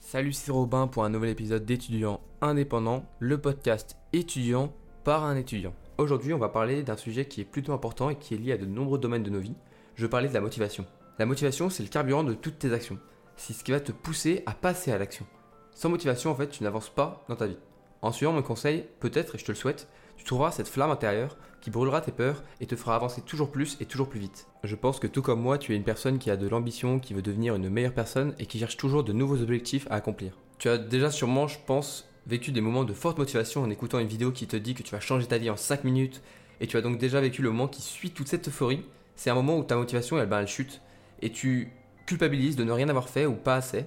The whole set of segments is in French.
Salut, c'est Robin pour un nouvel épisode d'étudiants indépendants, le podcast étudiant par un étudiant. Aujourd'hui, on va parler d'un sujet qui est plutôt important et qui est lié à de nombreux domaines de nos vies. Je parler de la motivation. La motivation, c'est le carburant de toutes tes actions. C'est ce qui va te pousser à passer à l'action. Sans motivation, en fait, tu n'avances pas dans ta vie. En suivant mes conseils, peut-être, et je te le souhaite, tu trouveras cette flamme intérieure qui brûlera tes peurs et te fera avancer toujours plus et toujours plus vite. Je pense que tout comme moi, tu es une personne qui a de l'ambition, qui veut devenir une meilleure personne et qui cherche toujours de nouveaux objectifs à accomplir. Tu as déjà sûrement, je pense, vécu des moments de forte motivation en écoutant une vidéo qui te dit que tu vas changer ta vie en 5 minutes et tu as donc déjà vécu le moment qui suit toute cette euphorie. C'est un moment où ta motivation, elle, ben, elle chute et tu culpabilises de ne rien avoir fait ou pas assez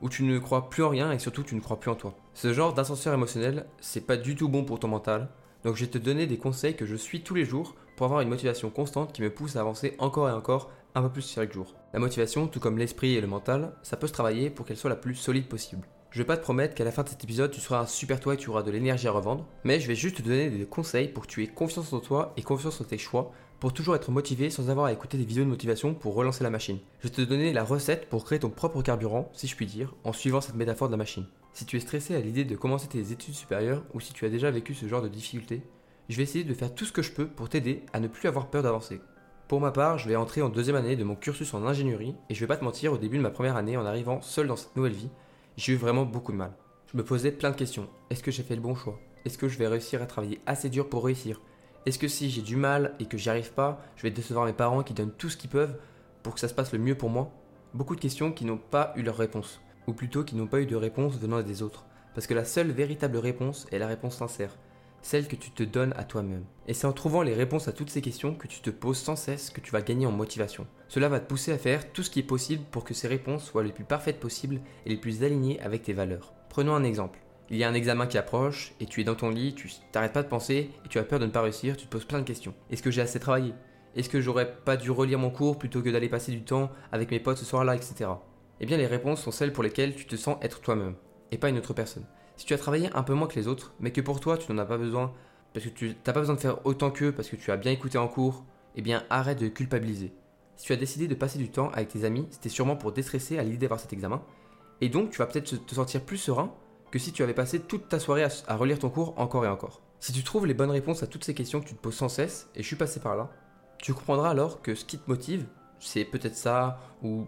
où tu ne crois plus en rien et surtout tu ne crois plus en toi. Ce genre d'ascenseur émotionnel, c'est pas du tout bon pour ton mental, donc je vais te donner des conseils que je suis tous les jours pour avoir une motivation constante qui me pousse à avancer encore et encore un peu plus chaque jour. La motivation, tout comme l'esprit et le mental, ça peut se travailler pour qu'elle soit la plus solide possible. Je vais pas te promettre qu'à la fin de cet épisode tu seras un super toi et tu auras de l'énergie à revendre, mais je vais juste te donner des conseils pour que tu aies confiance en toi et confiance en tes choix pour toujours être motivé sans avoir à écouter des vidéos de motivation pour relancer la machine. Je vais te donner la recette pour créer ton propre carburant, si je puis dire, en suivant cette métaphore de la machine. Si tu es stressé à l'idée de commencer tes études supérieures ou si tu as déjà vécu ce genre de difficultés, je vais essayer de faire tout ce que je peux pour t'aider à ne plus avoir peur d'avancer. Pour ma part, je vais entrer en deuxième année de mon cursus en ingénierie et je vais pas te mentir, au début de ma première année, en arrivant seul dans cette nouvelle vie, j'ai eu vraiment beaucoup de mal. Je me posais plein de questions. Est-ce que j'ai fait le bon choix? Est-ce que je vais réussir à travailler assez dur pour réussir? Est-ce que si j'ai du mal et que j'y arrive pas, je vais décevoir mes parents qui donnent tout ce qu'ils peuvent pour que ça se passe le mieux pour moi? Beaucoup de questions qui n'ont pas eu leur réponse, ou plutôt qui n'ont pas eu de réponse venant des autres. Parce que la seule véritable réponse est la réponse sincère, celle que tu te donnes à toi-même. Et c'est en trouvant les réponses à toutes ces questions que tu te poses sans cesse que tu vas gagner en motivation. Cela va te pousser à faire tout ce qui est possible pour que ces réponses soient les plus parfaites possibles et les plus alignées avec tes valeurs. Prenons un exemple. Il y a un examen qui approche et tu es dans ton lit, tu t'arrêtes pas de penser et tu as peur de ne pas réussir, tu te poses plein de questions. Est-ce que j'ai assez travaillé? Est-ce que j'aurais pas dû relire mon cours plutôt que d'aller passer du temps avec mes potes ce soir-là, etc. Eh bien les réponses sont celles pour lesquelles tu te sens être toi-même et pas une autre personne. Si tu as travaillé un peu moins que les autres, mais que pour toi tu n'en as pas besoin, parce que tu n'as pas besoin de faire autant qu'eux, parce que tu as bien écouté en cours, eh bien arrête de culpabiliser. Si tu as décidé de passer du temps avec tes amis, c'était sûrement pour déstresser à l'idée d'avoir cet examen, et donc tu vas peut-être te sentir plus serein que si tu avais passé toute ta soirée à, relire ton cours encore et encore. Si tu trouves les bonnes réponses à toutes ces questions que tu te poses sans cesse, et je suis passé par là, tu comprendras alors que ce qui te motive, c'est peut-être ça, ou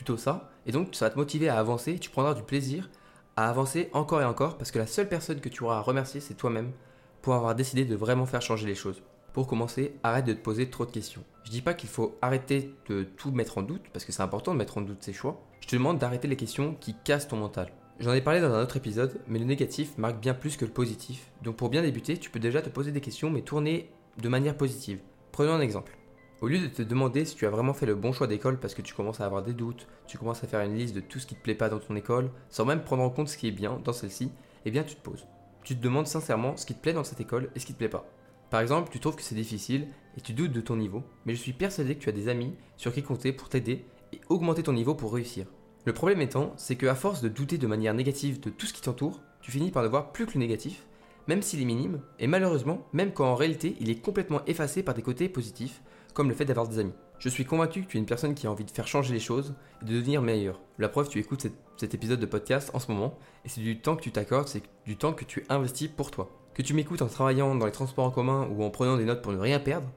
plutôt ça, et donc ça va te motiver à avancer, tu prendras du plaisir à avancer encore et encore parce que la seule personne que tu auras à remercier, c'est toi-même pour avoir décidé de vraiment faire changer les choses. Pour commencer, arrête de te poser trop de questions. Je dis pas qu'il faut arrêter de tout mettre en doute parce que c'est important de mettre en doute ses choix. Je te demande d'arrêter les questions qui cassent ton mental. J'en ai parlé dans un autre épisode, mais le négatif marque bien plus que le positif. Donc pour bien débuter, tu peux déjà te poser des questions mais tourner de manière positive. Prenons un exemple. Au lieu de te demander si tu as vraiment fait le bon choix d'école parce que tu commences à avoir des doutes, tu commences à faire une liste de tout ce qui te plaît pas dans ton école, sans même prendre en compte ce qui est bien dans celle-ci, eh bien tu te poses. Tu te demandes sincèrement ce qui te plaît dans cette école et ce qui te plaît pas. Par exemple, tu trouves que c'est difficile et tu doutes de ton niveau, mais je suis persuadé que tu as des amis sur qui compter pour t'aider et augmenter ton niveau pour réussir. Le problème étant, c'est que à force de douter de manière négative de tout ce qui t'entoure, tu finis par ne voir plus que le négatif, même s'il est minime, et malheureusement, même quand en réalité il est complètement effacé par des côtés positifs, comme le fait d'avoir des amis. Je suis convaincu que tu es une personne qui a envie de faire changer les choses et de devenir meilleur. La preuve, tu écoutes cet, épisode de podcast en ce moment, et c'est du temps que tu t'accordes, c'est du temps que tu investis pour toi. Que tu m'écoutes en travaillant dans les transports en commun ou en prenant des notes pour ne rien perdre,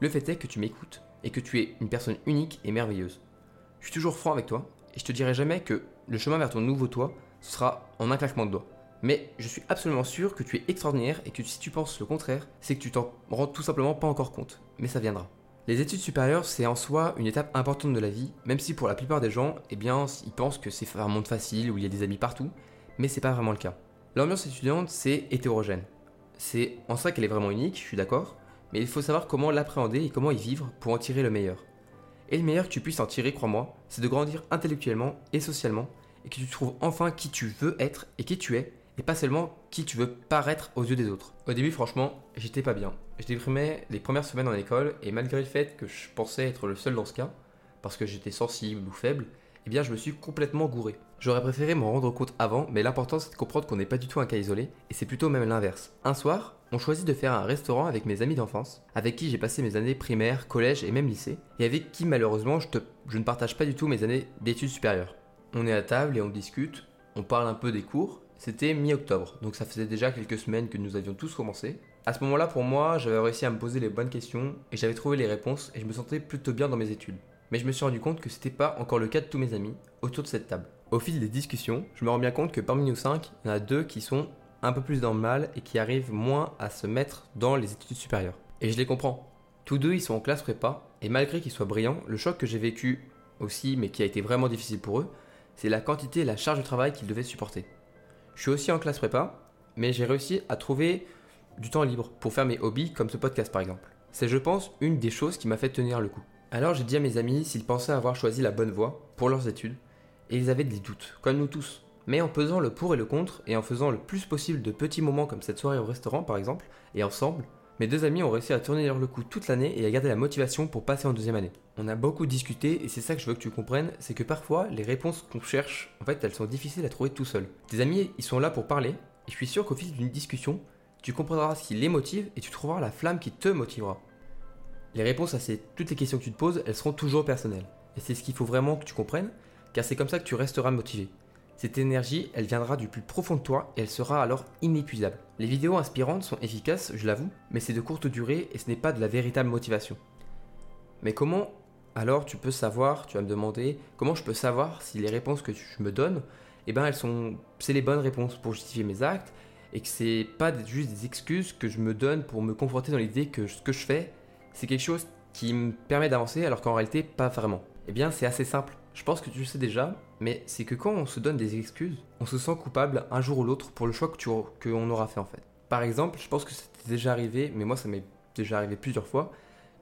le fait est que tu m'écoutes et que tu es une personne unique et merveilleuse. Je suis toujours franc avec toi, et je te dirai jamais que le chemin vers ton nouveau toi, sera en un claquement de doigts. Mais je suis absolument sûr que tu es extraordinaire et que si tu penses le contraire, c'est que tu t'en rends tout simplement pas encore compte. Mais ça viendra. Les études supérieures, c'est en soi une étape importante de la vie, même si pour la plupart des gens, eh bien, ils pensent que c'est un monde facile où il y a des amis partout, mais c'est pas vraiment le cas. L'ambiance étudiante, c'est hétérogène. C'est en ça qu'elle est vraiment unique, je suis d'accord, mais il faut savoir comment l'appréhender et comment y vivre pour en tirer le meilleur. Et le meilleur que tu puisses en tirer, crois-moi, c'est de grandir intellectuellement et socialement, et que tu trouves enfin qui tu veux être et qui tu es, et pas seulement qui tu veux paraître aux yeux des autres. Au début, franchement, j'étais pas bien. Je déprimais les premières semaines en école, et malgré le fait que je pensais être le seul dans ce cas, parce que j'étais sensible ou faible, eh bien je me suis complètement gouré. J'aurais préféré m'en rendre compte avant, mais l'important c'est de comprendre qu'on n'est pas du tout un cas isolé, et c'est plutôt même l'inverse. Un soir, on choisit de faire un restaurant avec mes amis d'enfance, avec qui j'ai passé mes années primaires, collège et même lycée, et avec qui malheureusement je, je ne partage pas du tout mes années d'études supérieures. On est à table et on discute, on parle un peu des cours, c'était mi-octobre, donc ça faisait déjà quelques semaines que nous avions tous commencé. À ce moment-là, pour moi, j'avais réussi à me poser les bonnes questions et j'avais trouvé les réponses et je me sentais plutôt bien dans mes études. Mais je me suis rendu compte que c'était pas encore le cas de tous mes amis autour de cette table. Au fil des discussions, je me rends bien compte que parmi nous cinq, il y en a deux qui sont un peu plus dans le mal et qui arrivent moins à se mettre dans les études supérieures. Et je les comprends. Tous deux, ils sont en classe prépa et malgré qu'ils soient brillants, le choc que j'ai vécu aussi, mais qui a été vraiment difficile pour eux, c'est la quantité et la charge de travail qu'ils devaient supporter. Je suis aussi en classe prépa, mais j'ai réussi à trouver du temps libre pour faire mes hobbies comme ce podcast par exemple. C'est je pense une des choses qui m'a fait tenir le coup. Alors j'ai dit à mes amis s'ils pensaient avoir choisi la bonne voie pour leurs études, et ils avaient des doutes, comme nous tous. Mais en pesant le pour et le contre, et en faisant le plus possible de petits moments comme cette soirée au restaurant par exemple, et ensemble, mes deux amis ont réussi à tourner le coup toute l'année et à garder la motivation pour passer en deuxième année. On a beaucoup discuté et c'est ça que je veux que tu comprennes, c'est que parfois les réponses qu'on cherche, en fait elles sont difficiles à trouver tout seul. Tes amis, ils sont là pour parler, et je suis sûr qu'au fil d'une discussion, tu comprendras ce qui les motive et tu trouveras la flamme qui te motivera. Les réponses à toutes les questions que tu te poses, elles seront toujours personnelles. Et c'est ce qu'il faut vraiment que tu comprennes, car c'est comme ça que tu resteras motivé. Cette énergie, elle viendra du plus profond de toi et elle sera alors inépuisable. Les vidéos inspirantes sont efficaces, je l'avoue, mais c'est de courte durée et ce n'est pas de la véritable motivation. Mais comment alors tu peux savoir, tu vas me demander, comment je peux savoir si les réponses que je me donne, eh ben elles sont, c'est les bonnes réponses pour justifier mes actes et que c'est pas juste des excuses que je me donne pour me conforter dans l'idée que ce que je fais, c'est quelque chose qui me permet d'avancer alors qu'en réalité pas vraiment. Eh bien c'est assez simple. Je pense que tu le sais déjà, mais c'est que quand on se donne des excuses, on se sent coupable un jour ou l'autre pour le choix que qu'on aura fait en fait. Par exemple, je pense que c'était déjà arrivé, mais moi ça m'est déjà arrivé plusieurs fois,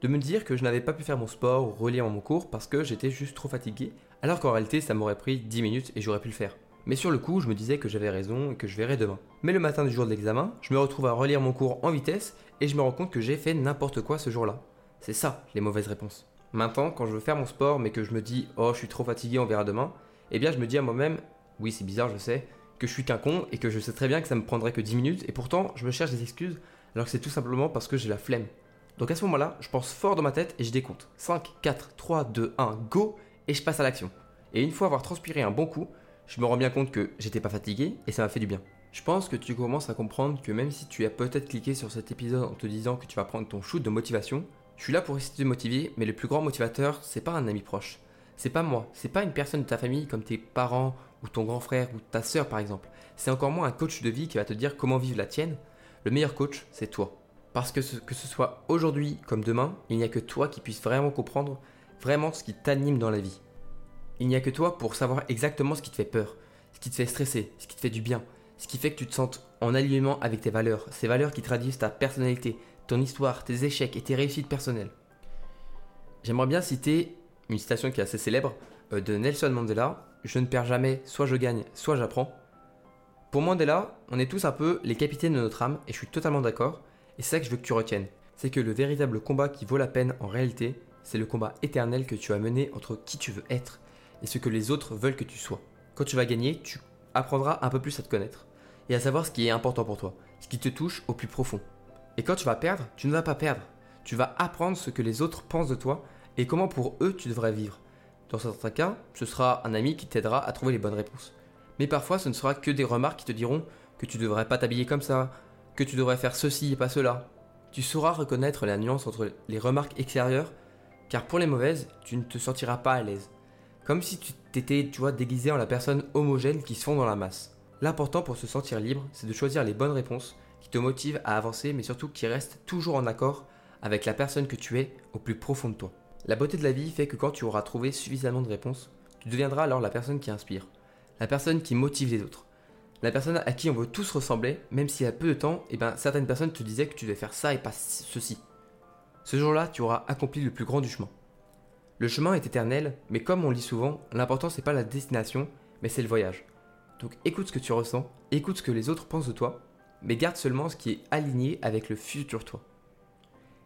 de me dire que je n'avais pas pu faire mon sport ou relire mon cours parce que j'étais juste trop fatigué, alors qu'en réalité ça m'aurait pris 10 minutes et j'aurais pu le faire. Mais sur le coup, je me disais que j'avais raison et que je verrais demain. Mais le matin du jour de l'examen, je me retrouve à relire mon cours en vitesse et je me rends compte que j'ai fait n'importe quoi ce jour-là. C'est ça, les mauvaises réponses. Maintenant, quand je veux faire mon sport mais que je me dis oh, je suis trop fatigué, on verra demain, eh bien je me dis à moi-même, oui, c'est bizarre, je sais, que je suis qu'un con et que je sais très bien que ça me prendrait que 10 minutes et pourtant, je me cherche des excuses alors que c'est tout simplement parce que j'ai la flemme. Donc à ce moment-là, je pense fort dans ma tête et je décompte. 5, 4, 3, 2, 1, go et je passe à l'action. Et une fois avoir transpiré un bon coup, je me rends bien compte que j'étais pas fatigué et ça m'a fait du bien. Je pense que tu commences à comprendre que même si tu as peut-être cliqué sur cet épisode en te disant que tu vas prendre ton shoot de motivation, je suis là pour essayer de te motiver, mais le plus grand motivateur, c'est pas un ami proche. C'est pas moi, c'est pas une personne de ta famille comme tes parents ou ton grand frère ou ta sœur par exemple. C'est encore moins un coach de vie qui va te dire comment vivre la tienne. Le meilleur coach, c'est toi. Parce que ce, que ce soit aujourd'hui comme demain, il n'y a que toi qui puisse vraiment comprendre vraiment ce qui t'anime dans la vie. Il n'y a que toi pour savoir exactement ce qui te fait peur, ce qui te fait stresser, ce qui te fait du bien, ce qui fait que tu te sentes en alignement avec tes valeurs, ces valeurs qui traduisent ta personnalité, ton histoire, tes échecs et tes réussites personnelles. J'aimerais bien citer une citation qui est assez célèbre euh, de Nelson Mandela Je ne perds jamais, soit je gagne, soit j'apprends. Pour Mandela, on est tous un peu les capitaines de notre âme et je suis totalement d'accord. Et c'est ça que je veux que tu retiennes. C'est que le véritable combat qui vaut la peine en réalité, c'est le combat éternel que tu as mené entre qui tu veux être et ce que les autres veulent que tu sois. Quand tu vas gagner, tu apprendras un peu plus à te connaître et à savoir ce qui est important pour toi, ce qui te touche au plus profond. Et quand tu vas perdre, tu ne vas pas perdre. Tu vas apprendre ce que les autres pensent de toi et comment pour eux tu devrais vivre. Dans certains cas, ce sera un ami qui t'aidera à trouver les bonnes réponses. Mais parfois, ce ne sera que des remarques qui te diront que tu devrais pas t'habiller comme ça, que tu devrais faire ceci et pas cela. Tu sauras reconnaître la nuance entre les remarques extérieures, car pour les mauvaises, tu ne te sentiras pas à l'aise. Comme si tu t'étais, tu vois, déguisé en la personne homogène qui se fond dans la masse. L'important pour se sentir libre, c'est de choisir les bonnes réponses qui te motivent à avancer, mais surtout qui restent toujours en accord avec la personne que tu es au plus profond de toi. La beauté de la vie fait que quand tu auras trouvé suffisamment de réponses, tu deviendras alors la personne qui inspire, la personne qui motive les autres, la personne à qui on veut tous ressembler, même si à peu de temps, eh ben, certaines personnes te disaient que tu devais faire ça et pas ceci. Ce jour-là, tu auras accompli le plus grand du chemin. Le chemin est éternel, mais comme on lit souvent, l'important c'est pas la destination, mais c'est le voyage. Donc écoute ce que tu ressens, écoute ce que les autres pensent de toi, mais garde seulement ce qui est aligné avec le futur toi.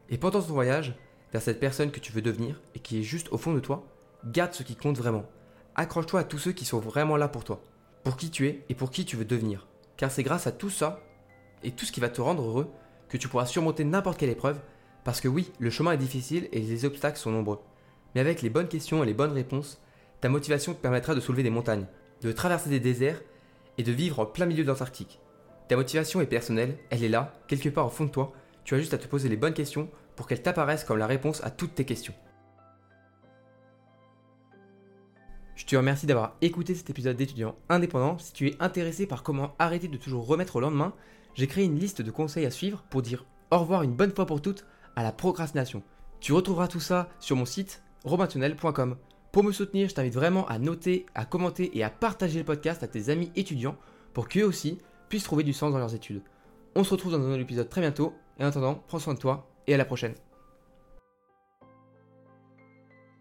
Et pendant ton voyage, vers cette personne que tu veux devenir et qui est juste au fond de toi, garde ce qui compte vraiment. Accroche-toi à tous ceux qui sont vraiment là pour toi, pour qui tu es et pour qui tu veux devenir. Car c'est grâce à tout ça et tout ce qui va te rendre heureux que tu pourras surmonter n'importe quelle épreuve, parce que oui, le chemin est difficile et les obstacles sont nombreux. Mais avec les bonnes questions et les bonnes réponses, ta motivation te permettra de soulever des montagnes, de traverser des déserts et de vivre en plein milieu de l'Antarctique. Ta motivation est personnelle, elle est là, quelque part au fond de toi, tu as juste à te poser les bonnes questions pour qu'elles t'apparaissent comme la réponse à toutes tes questions. Je te remercie d'avoir écouté cet épisode d'étudiant indépendant. Si tu es intéressé par comment arrêter de toujours remettre au lendemain, j'ai créé une liste de conseils à suivre pour dire au revoir une bonne fois pour toutes à la procrastination. Tu retrouveras tout ça sur mon site robintunnel.com. Pour me soutenir, je t'invite vraiment à noter, à commenter et à partager le podcast à tes amis étudiants pour qu'eux aussi puissent trouver du sens dans leurs études. On se retrouve dans un nouvel épisode très bientôt et en attendant, prends soin de toi et à la prochaine.